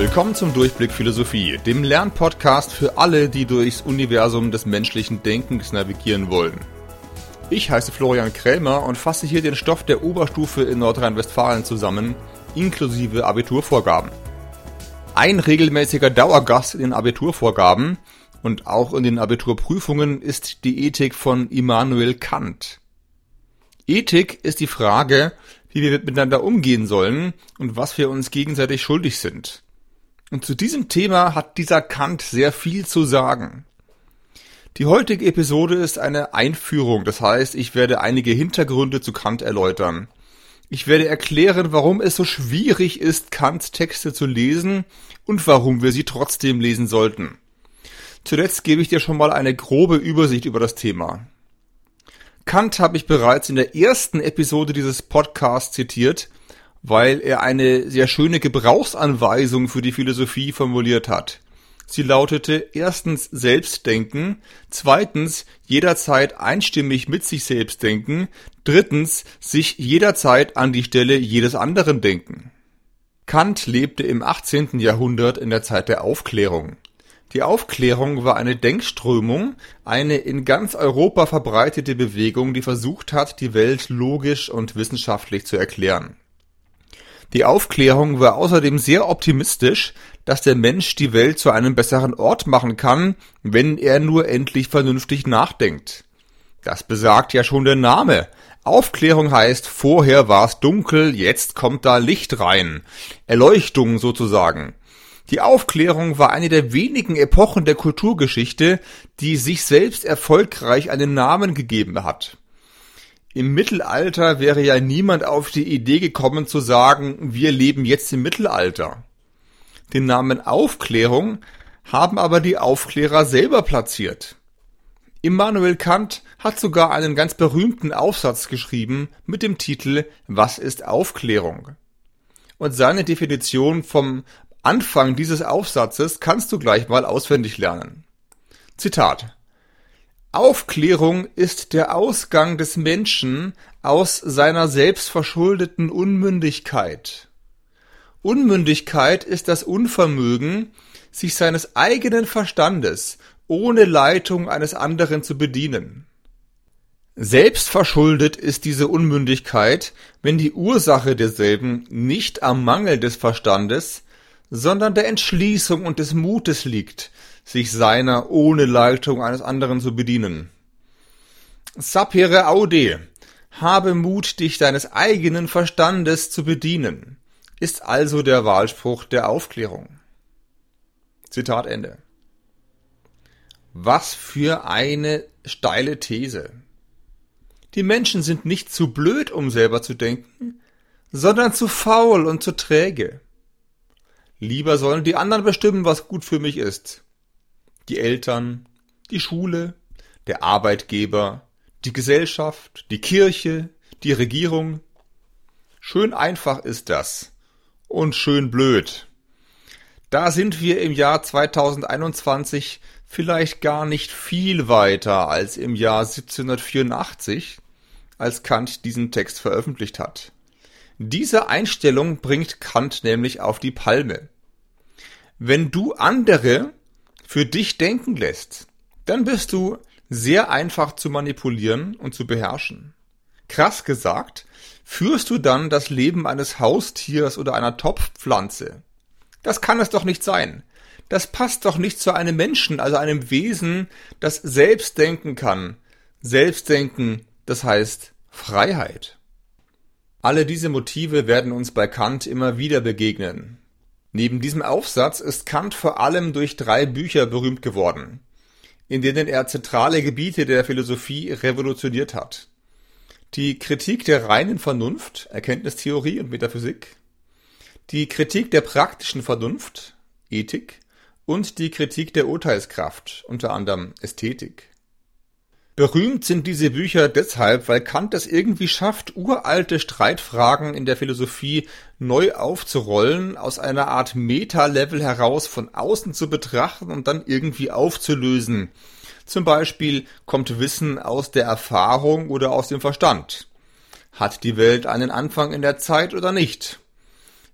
Willkommen zum Durchblick Philosophie, dem Lernpodcast für alle, die durchs Universum des menschlichen Denkens navigieren wollen. Ich heiße Florian Krämer und fasse hier den Stoff der Oberstufe in Nordrhein-Westfalen zusammen, inklusive Abiturvorgaben. Ein regelmäßiger Dauergast in den Abiturvorgaben und auch in den Abiturprüfungen ist die Ethik von Immanuel Kant. Ethik ist die Frage, wie wir miteinander umgehen sollen und was wir uns gegenseitig schuldig sind. Und zu diesem Thema hat dieser Kant sehr viel zu sagen. Die heutige Episode ist eine Einführung, das heißt, ich werde einige Hintergründe zu Kant erläutern. Ich werde erklären, warum es so schwierig ist, Kants Texte zu lesen und warum wir sie trotzdem lesen sollten. Zuletzt gebe ich dir schon mal eine grobe Übersicht über das Thema. Kant habe ich bereits in der ersten Episode dieses Podcasts zitiert weil er eine sehr schöne Gebrauchsanweisung für die Philosophie formuliert hat. Sie lautete erstens Selbstdenken, zweitens jederzeit einstimmig mit sich selbst denken, drittens sich jederzeit an die Stelle jedes anderen denken. Kant lebte im 18. Jahrhundert in der Zeit der Aufklärung. Die Aufklärung war eine Denkströmung, eine in ganz Europa verbreitete Bewegung, die versucht hat, die Welt logisch und wissenschaftlich zu erklären. Die Aufklärung war außerdem sehr optimistisch, dass der Mensch die Welt zu einem besseren Ort machen kann, wenn er nur endlich vernünftig nachdenkt. Das besagt ja schon der Name. Aufklärung heißt, vorher war es dunkel, jetzt kommt da Licht rein. Erleuchtung sozusagen. Die Aufklärung war eine der wenigen Epochen der Kulturgeschichte, die sich selbst erfolgreich einen Namen gegeben hat. Im Mittelalter wäre ja niemand auf die Idee gekommen zu sagen, wir leben jetzt im Mittelalter. Den Namen Aufklärung haben aber die Aufklärer selber platziert. Immanuel Kant hat sogar einen ganz berühmten Aufsatz geschrieben mit dem Titel Was ist Aufklärung? Und seine Definition vom Anfang dieses Aufsatzes kannst du gleich mal auswendig lernen. Zitat Aufklärung ist der Ausgang des Menschen aus seiner selbstverschuldeten Unmündigkeit. Unmündigkeit ist das Unvermögen, sich seines eigenen Verstandes ohne Leitung eines anderen zu bedienen. Selbstverschuldet ist diese Unmündigkeit, wenn die Ursache derselben nicht am Mangel des Verstandes, sondern der Entschließung und des Mutes liegt, sich seiner ohne Leitung eines anderen zu bedienen. Sapere aude, habe Mut, dich deines eigenen Verstandes zu bedienen, ist also der Wahlspruch der Aufklärung. Zitat Ende. Was für eine steile These. Die Menschen sind nicht zu blöd, um selber zu denken, sondern zu faul und zu träge. Lieber sollen die anderen bestimmen, was gut für mich ist die Eltern, die Schule, der Arbeitgeber, die Gesellschaft, die Kirche, die Regierung. Schön einfach ist das. Und schön blöd. Da sind wir im Jahr 2021 vielleicht gar nicht viel weiter als im Jahr 1784, als Kant diesen Text veröffentlicht hat. Diese Einstellung bringt Kant nämlich auf die Palme. Wenn du andere für dich denken lässt, dann bist du sehr einfach zu manipulieren und zu beherrschen. Krass gesagt, führst du dann das Leben eines Haustiers oder einer Topfpflanze. Das kann es doch nicht sein. Das passt doch nicht zu einem Menschen, also einem Wesen, das selbst denken kann. Selbstdenken, das heißt Freiheit. Alle diese Motive werden uns bei Kant immer wieder begegnen. Neben diesem Aufsatz ist Kant vor allem durch drei Bücher berühmt geworden, in denen er zentrale Gebiete der Philosophie revolutioniert hat. Die Kritik der reinen Vernunft, Erkenntnistheorie und Metaphysik, die Kritik der praktischen Vernunft, Ethik und die Kritik der Urteilskraft, unter anderem Ästhetik. Berühmt sind diese Bücher deshalb, weil Kant es irgendwie schafft, uralte Streitfragen in der Philosophie neu aufzurollen, aus einer Art Meta-Level heraus von außen zu betrachten und dann irgendwie aufzulösen. Zum Beispiel kommt Wissen aus der Erfahrung oder aus dem Verstand. Hat die Welt einen Anfang in der Zeit oder nicht?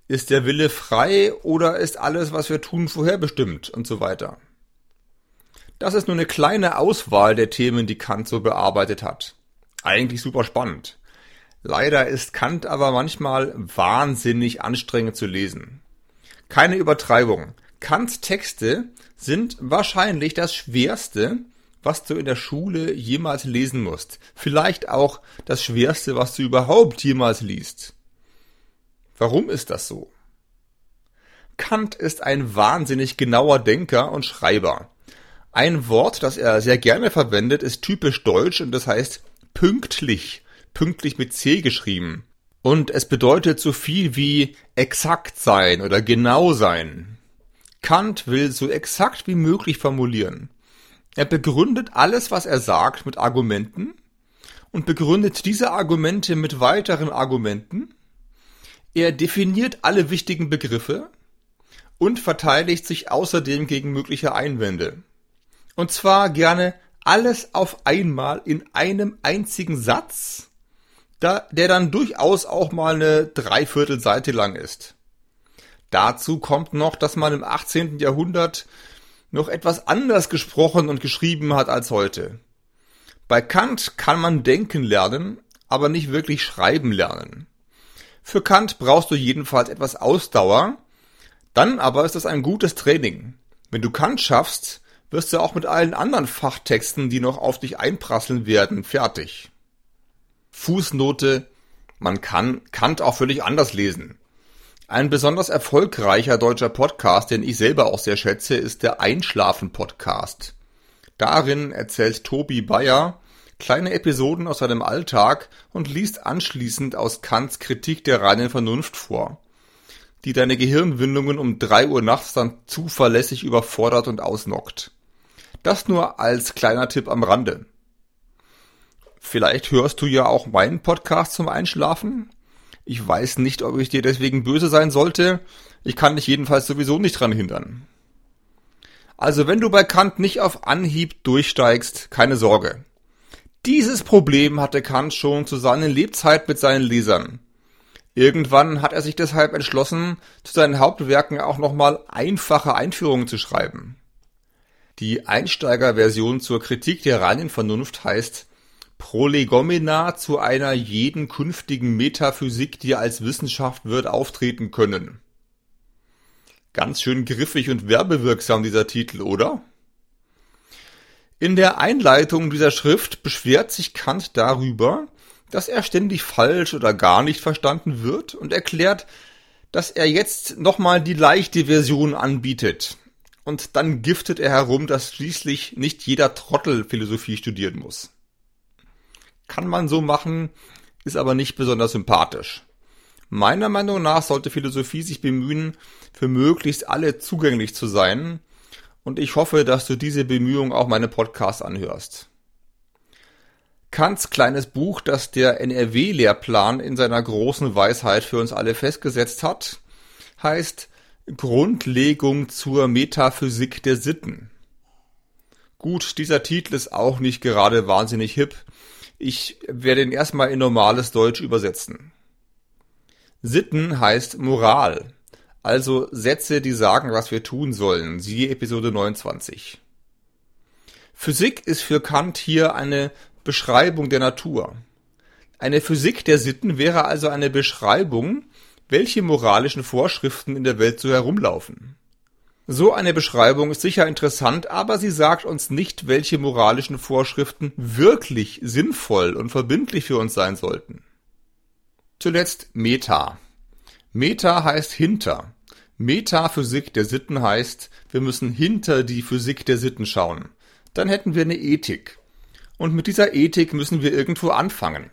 Ist der Wille frei oder ist alles, was wir tun, vorherbestimmt und so weiter? Das ist nur eine kleine Auswahl der Themen, die Kant so bearbeitet hat. Eigentlich super spannend. Leider ist Kant aber manchmal wahnsinnig anstrengend zu lesen. Keine Übertreibung. Kants Texte sind wahrscheinlich das schwerste, was du in der Schule jemals lesen musst. Vielleicht auch das schwerste, was du überhaupt jemals liest. Warum ist das so? Kant ist ein wahnsinnig genauer Denker und Schreiber. Ein Wort, das er sehr gerne verwendet, ist typisch deutsch und das heißt pünktlich. Pünktlich mit C geschrieben. Und es bedeutet so viel wie exakt sein oder genau sein. Kant will so exakt wie möglich formulieren. Er begründet alles, was er sagt, mit Argumenten und begründet diese Argumente mit weiteren Argumenten er definiert alle wichtigen Begriffe und verteidigt sich außerdem gegen mögliche Einwände. Und zwar gerne alles auf einmal in einem einzigen Satz, der dann durchaus auch mal eine Dreiviertelseite lang ist. Dazu kommt noch, dass man im 18. Jahrhundert noch etwas anders gesprochen und geschrieben hat als heute. Bei Kant kann man denken lernen, aber nicht wirklich schreiben lernen. Für Kant brauchst du jedenfalls etwas Ausdauer. Dann aber ist das ein gutes Training. Wenn du Kant schaffst, wirst du auch mit allen anderen Fachtexten, die noch auf dich einprasseln werden, fertig. Fußnote, man kann Kant auch völlig anders lesen. Ein besonders erfolgreicher deutscher Podcast, den ich selber auch sehr schätze, ist der Einschlafen Podcast. Darin erzählt Tobi Bayer kleine Episoden aus seinem Alltag und liest anschließend aus Kants Kritik der reinen Vernunft vor, die deine Gehirnwindungen um drei Uhr nachts dann zuverlässig überfordert und ausnockt. Das nur als kleiner Tipp am Rande. Vielleicht hörst du ja auch meinen Podcast zum Einschlafen. Ich weiß nicht, ob ich dir deswegen böse sein sollte. Ich kann dich jedenfalls sowieso nicht dran hindern. Also wenn du bei Kant nicht auf Anhieb durchsteigst, keine Sorge. Dieses Problem hatte Kant schon zu seiner Lebzeit mit seinen Lesern. Irgendwann hat er sich deshalb entschlossen, zu seinen Hauptwerken auch nochmal einfache Einführungen zu schreiben. Die Einsteigerversion zur Kritik der reinen Vernunft heißt Prolegomena zu einer jeden künftigen Metaphysik, die als Wissenschaft wird auftreten können. Ganz schön griffig und werbewirksam dieser Titel, oder? In der Einleitung dieser Schrift beschwert sich Kant darüber, dass er ständig falsch oder gar nicht verstanden wird und erklärt, dass er jetzt nochmal die leichte Version anbietet. Und dann giftet er herum, dass schließlich nicht jeder Trottel Philosophie studieren muss. Kann man so machen, ist aber nicht besonders sympathisch. Meiner Meinung nach sollte Philosophie sich bemühen, für möglichst alle zugänglich zu sein und ich hoffe, dass du diese Bemühung auch meine Podcasts anhörst. Kants kleines Buch, das der NRW-Lehrplan in seiner großen Weisheit für uns alle festgesetzt hat, heißt Grundlegung zur Metaphysik der Sitten. Gut, dieser Titel ist auch nicht gerade wahnsinnig hip. Ich werde ihn erstmal in normales Deutsch übersetzen. Sitten heißt Moral. Also Sätze, die sagen, was wir tun sollen. Siehe Episode 29. Physik ist für Kant hier eine Beschreibung der Natur. Eine Physik der Sitten wäre also eine Beschreibung, welche moralischen Vorschriften in der Welt so herumlaufen. So eine Beschreibung ist sicher interessant, aber sie sagt uns nicht, welche moralischen Vorschriften wirklich sinnvoll und verbindlich für uns sein sollten. Zuletzt Meta. Meta heißt hinter. Metaphysik der Sitten heißt, wir müssen hinter die Physik der Sitten schauen. Dann hätten wir eine Ethik. Und mit dieser Ethik müssen wir irgendwo anfangen.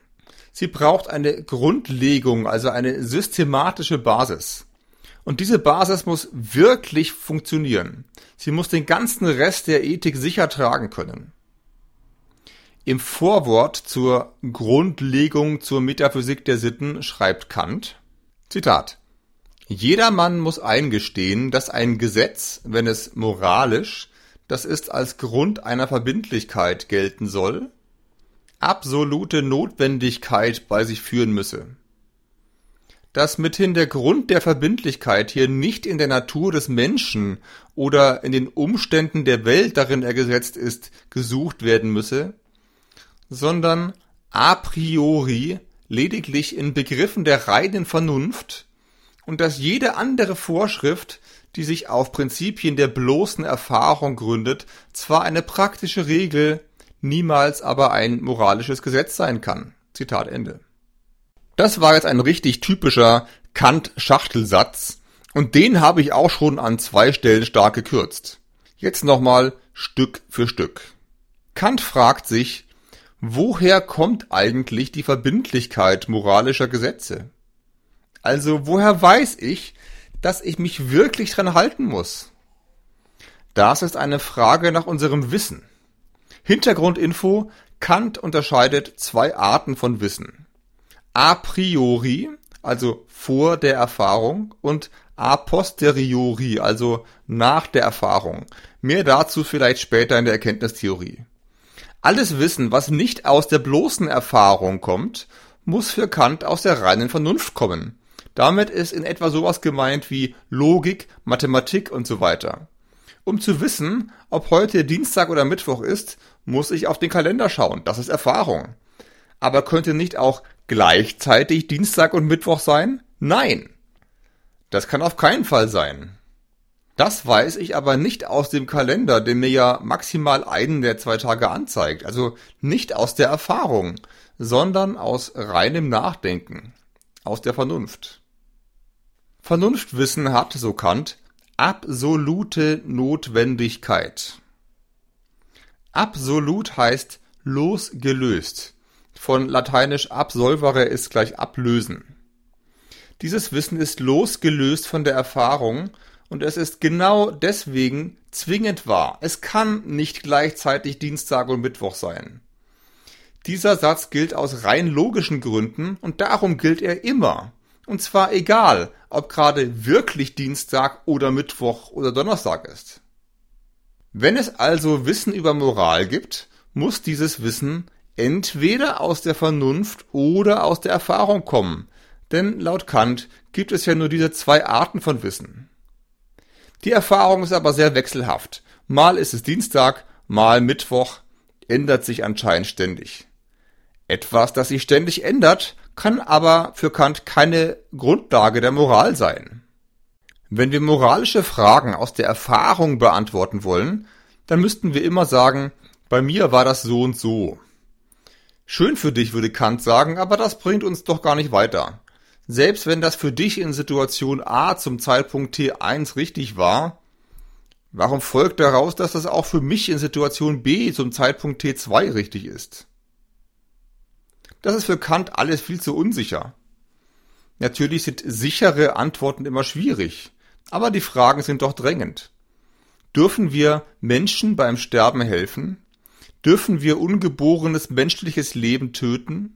Sie braucht eine Grundlegung, also eine systematische Basis. Und diese Basis muss wirklich funktionieren. Sie muss den ganzen Rest der Ethik sicher tragen können. Im Vorwort zur Grundlegung zur Metaphysik der Sitten schreibt Kant, Zitat, Jedermann muss eingestehen, dass ein Gesetz, wenn es moralisch, das ist als Grund einer Verbindlichkeit gelten soll, absolute Notwendigkeit bei sich führen müsse. dass mithin der Grund der Verbindlichkeit hier nicht in der Natur des Menschen oder in den Umständen der Welt, darin er gesetzt ist, gesucht werden müsse, sondern a priori lediglich in Begriffen der reinen Vernunft und dass jede andere Vorschrift, die sich auf Prinzipien der bloßen Erfahrung gründet, zwar eine praktische Regel, niemals aber ein moralisches Gesetz sein kann. Zitat Ende. Das war jetzt ein richtig typischer Kant-Schachtelsatz und den habe ich auch schon an zwei Stellen stark gekürzt. Jetzt nochmal Stück für Stück. Kant fragt sich, woher kommt eigentlich die Verbindlichkeit moralischer Gesetze? Also woher weiß ich, dass ich mich wirklich dran halten muss? Das ist eine Frage nach unserem Wissen. Hintergrundinfo, Kant unterscheidet zwei Arten von Wissen a priori, also vor der Erfahrung, und a posteriori, also nach der Erfahrung. Mehr dazu vielleicht später in der Erkenntnistheorie. Alles Wissen, was nicht aus der bloßen Erfahrung kommt, muss für Kant aus der reinen Vernunft kommen. Damit ist in etwa sowas gemeint wie Logik, Mathematik und so weiter. Um zu wissen, ob heute Dienstag oder Mittwoch ist, muss ich auf den Kalender schauen. Das ist Erfahrung. Aber könnte nicht auch gleichzeitig Dienstag und Mittwoch sein? Nein. Das kann auf keinen Fall sein. Das weiß ich aber nicht aus dem Kalender, der mir ja maximal einen der zwei Tage anzeigt. Also nicht aus der Erfahrung, sondern aus reinem Nachdenken, aus der Vernunft. Vernunftwissen hat, so Kant, absolute Notwendigkeit. Absolut heißt losgelöst von lateinisch absolvere ist gleich ablösen. Dieses Wissen ist losgelöst von der Erfahrung und es ist genau deswegen zwingend wahr. Es kann nicht gleichzeitig Dienstag und Mittwoch sein. Dieser Satz gilt aus rein logischen Gründen und darum gilt er immer. Und zwar egal, ob gerade wirklich Dienstag oder Mittwoch oder Donnerstag ist. Wenn es also Wissen über Moral gibt, muss dieses Wissen entweder aus der Vernunft oder aus der Erfahrung kommen, denn laut Kant gibt es ja nur diese zwei Arten von Wissen. Die Erfahrung ist aber sehr wechselhaft. Mal ist es Dienstag, mal Mittwoch, ändert sich anscheinend ständig. Etwas, das sich ständig ändert, kann aber für Kant keine Grundlage der Moral sein. Wenn wir moralische Fragen aus der Erfahrung beantworten wollen, dann müssten wir immer sagen, bei mir war das so und so. Schön für dich, würde Kant sagen, aber das bringt uns doch gar nicht weiter. Selbst wenn das für dich in Situation A zum Zeitpunkt T1 richtig war, warum folgt daraus, dass das auch für mich in Situation B zum Zeitpunkt T2 richtig ist? Das ist für Kant alles viel zu unsicher. Natürlich sind sichere Antworten immer schwierig, aber die Fragen sind doch drängend. Dürfen wir Menschen beim Sterben helfen? Dürfen wir ungeborenes menschliches Leben töten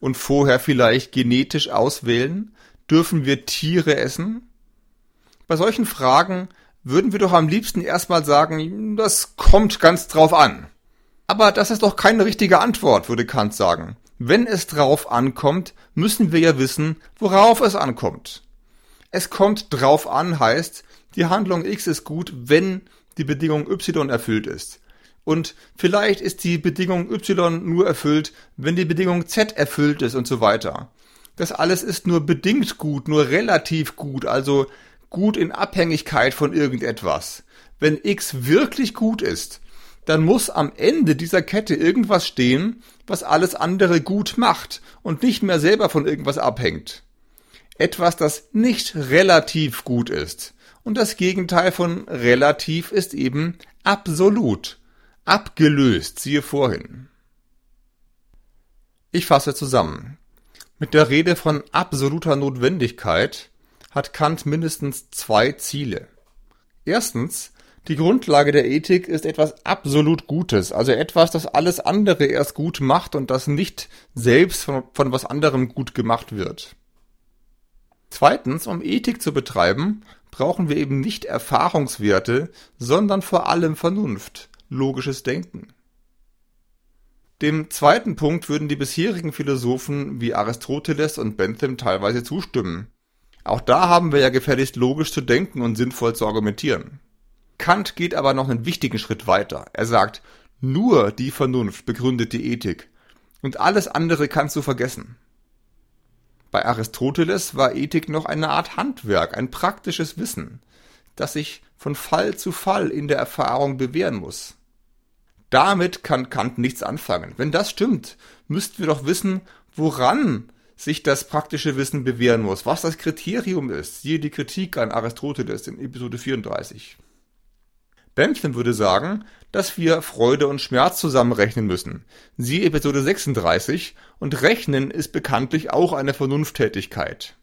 und vorher vielleicht genetisch auswählen? Dürfen wir Tiere essen? Bei solchen Fragen würden wir doch am liebsten erstmal sagen, das kommt ganz drauf an. Aber das ist doch keine richtige Antwort, würde Kant sagen. Wenn es drauf ankommt, müssen wir ja wissen, worauf es ankommt. Es kommt drauf an heißt, die Handlung X ist gut, wenn die Bedingung Y erfüllt ist. Und vielleicht ist die Bedingung Y nur erfüllt, wenn die Bedingung Z erfüllt ist und so weiter. Das alles ist nur bedingt gut, nur relativ gut, also gut in Abhängigkeit von irgendetwas. Wenn X wirklich gut ist, dann muss am Ende dieser Kette irgendwas stehen, was alles andere gut macht und nicht mehr selber von irgendwas abhängt. Etwas, das nicht relativ gut ist. Und das Gegenteil von relativ ist eben absolut. Abgelöst, siehe vorhin. Ich fasse zusammen. Mit der Rede von absoluter Notwendigkeit hat Kant mindestens zwei Ziele. Erstens, die Grundlage der Ethik ist etwas absolut Gutes, also etwas, das alles andere erst gut macht und das nicht selbst von, von was anderem gut gemacht wird. Zweitens, um Ethik zu betreiben, brauchen wir eben nicht Erfahrungswerte, sondern vor allem Vernunft, logisches Denken. Dem zweiten Punkt würden die bisherigen Philosophen wie Aristoteles und Bentham teilweise zustimmen. Auch da haben wir ja gefälligst logisch zu denken und sinnvoll zu argumentieren. Kant geht aber noch einen wichtigen Schritt weiter. Er sagt, nur die Vernunft begründet die Ethik und alles andere kannst du vergessen. Bei Aristoteles war Ethik noch eine Art Handwerk, ein praktisches Wissen, das sich von Fall zu Fall in der Erfahrung bewähren muss. Damit kann Kant nichts anfangen. Wenn das stimmt, müssten wir doch wissen, woran sich das praktische Wissen bewähren muss, was das Kriterium ist. Siehe die Kritik an Aristoteles in Episode 34. Bentham würde sagen, dass wir Freude und Schmerz zusammenrechnen müssen. Siehe Episode 36 und Rechnen ist bekanntlich auch eine Vernunfttätigkeit.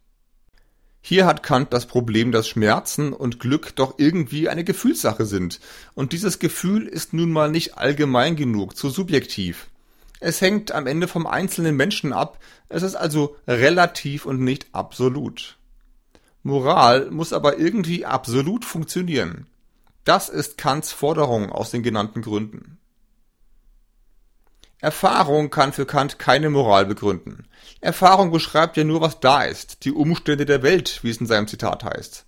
Hier hat Kant das Problem, dass Schmerzen und Glück doch irgendwie eine Gefühlssache sind. Und dieses Gefühl ist nun mal nicht allgemein genug, zu subjektiv. Es hängt am Ende vom einzelnen Menschen ab, es ist also relativ und nicht absolut. Moral muss aber irgendwie absolut funktionieren. Das ist Kants Forderung aus den genannten Gründen. Erfahrung kann für Kant keine Moral begründen. Erfahrung beschreibt ja nur, was da ist, die Umstände der Welt, wie es in seinem Zitat heißt.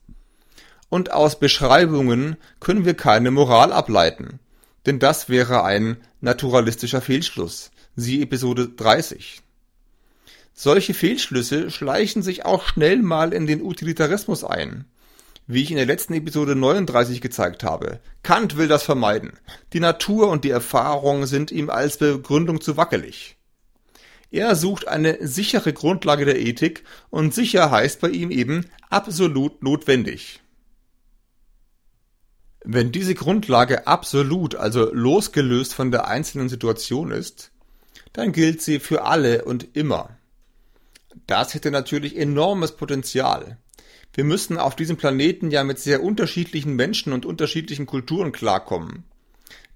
Und aus Beschreibungen können wir keine Moral ableiten, denn das wäre ein naturalistischer Fehlschluss. Siehe Episode 30. Solche Fehlschlüsse schleichen sich auch schnell mal in den Utilitarismus ein wie ich in der letzten Episode 39 gezeigt habe. Kant will das vermeiden. Die Natur und die Erfahrung sind ihm als Begründung zu wackelig. Er sucht eine sichere Grundlage der Ethik und sicher heißt bei ihm eben absolut notwendig. Wenn diese Grundlage absolut, also losgelöst von der einzelnen Situation ist, dann gilt sie für alle und immer. Das hätte natürlich enormes Potenzial wir müssen auf diesem Planeten ja mit sehr unterschiedlichen Menschen und unterschiedlichen Kulturen klarkommen.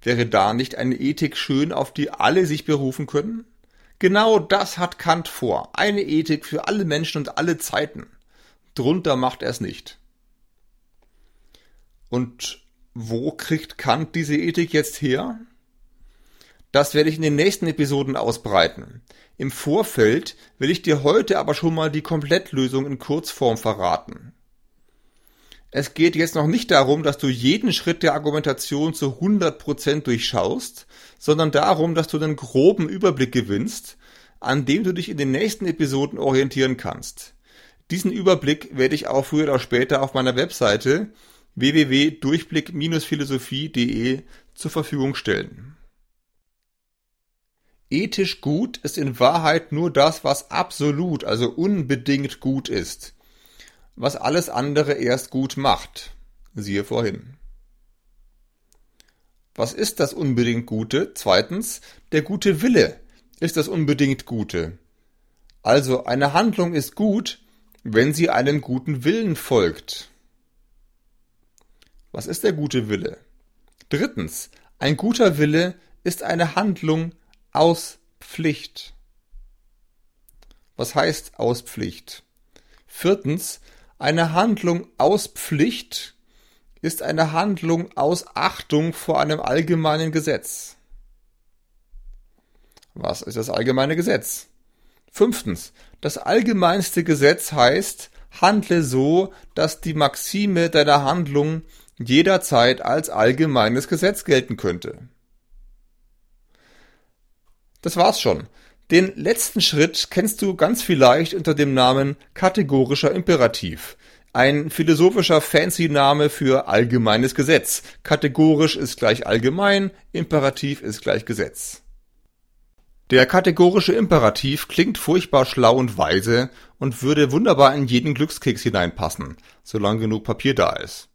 Wäre da nicht eine Ethik schön, auf die alle sich berufen können? Genau das hat Kant vor. Eine Ethik für alle Menschen und alle Zeiten. Drunter macht er es nicht. Und wo kriegt Kant diese Ethik jetzt her? Das werde ich in den nächsten Episoden ausbreiten. Im Vorfeld will ich dir heute aber schon mal die Komplettlösung in Kurzform verraten. Es geht jetzt noch nicht darum, dass du jeden Schritt der Argumentation zu 100% durchschaust, sondern darum, dass du einen groben Überblick gewinnst, an dem du dich in den nächsten Episoden orientieren kannst. Diesen Überblick werde ich auch früher oder später auf meiner Webseite www.durchblick-philosophie.de zur Verfügung stellen. Ethisch gut ist in Wahrheit nur das, was absolut, also unbedingt gut ist. Was alles andere erst gut macht. Siehe vorhin. Was ist das unbedingt Gute? Zweitens, der gute Wille ist das unbedingt Gute. Also eine Handlung ist gut, wenn sie einem guten Willen folgt. Was ist der gute Wille? Drittens, ein guter Wille ist eine Handlung, aus Pflicht. Was heißt aus Pflicht? Viertens, eine Handlung aus Pflicht ist eine Handlung aus Achtung vor einem allgemeinen Gesetz. Was ist das allgemeine Gesetz? Fünftens, das allgemeinste Gesetz heißt, handle so, dass die Maxime deiner Handlung jederzeit als allgemeines Gesetz gelten könnte. Das war's schon. Den letzten Schritt kennst du ganz vielleicht unter dem Namen kategorischer Imperativ. Ein philosophischer fancy Name für allgemeines Gesetz. Kategorisch ist gleich allgemein, Imperativ ist gleich Gesetz. Der kategorische Imperativ klingt furchtbar schlau und weise und würde wunderbar in jeden Glückskeks hineinpassen, solange genug Papier da ist.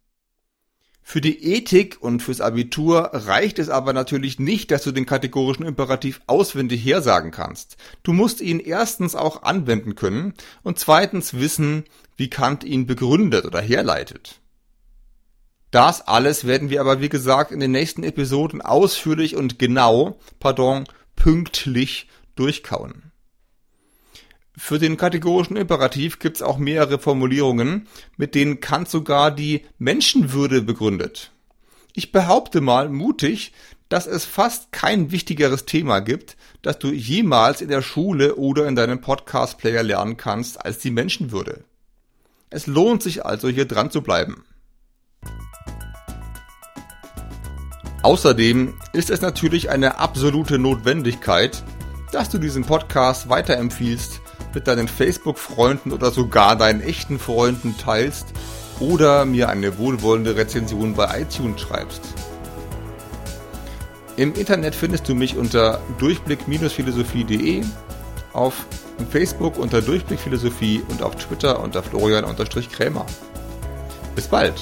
Für die Ethik und fürs Abitur reicht es aber natürlich nicht, dass du den kategorischen Imperativ auswendig hersagen kannst. Du musst ihn erstens auch anwenden können und zweitens wissen, wie Kant ihn begründet oder herleitet. Das alles werden wir aber wie gesagt in den nächsten Episoden ausführlich und genau, pardon, pünktlich durchkauen. Für den kategorischen Imperativ gibt es auch mehrere Formulierungen, mit denen Kant sogar die Menschenwürde begründet. Ich behaupte mal mutig, dass es fast kein wichtigeres Thema gibt, das du jemals in der Schule oder in deinem Podcast-Player lernen kannst, als die Menschenwürde. Es lohnt sich also hier dran zu bleiben. Außerdem ist es natürlich eine absolute Notwendigkeit, dass du diesen Podcast weiterempfiehlst, mit deinen Facebook-Freunden oder sogar deinen echten Freunden teilst oder mir eine wohlwollende Rezension bei iTunes schreibst. Im Internet findest du mich unter durchblick-philosophie.de, auf Facebook unter Durchblick Philosophie und auf Twitter unter Florian-Krämer. Bis bald!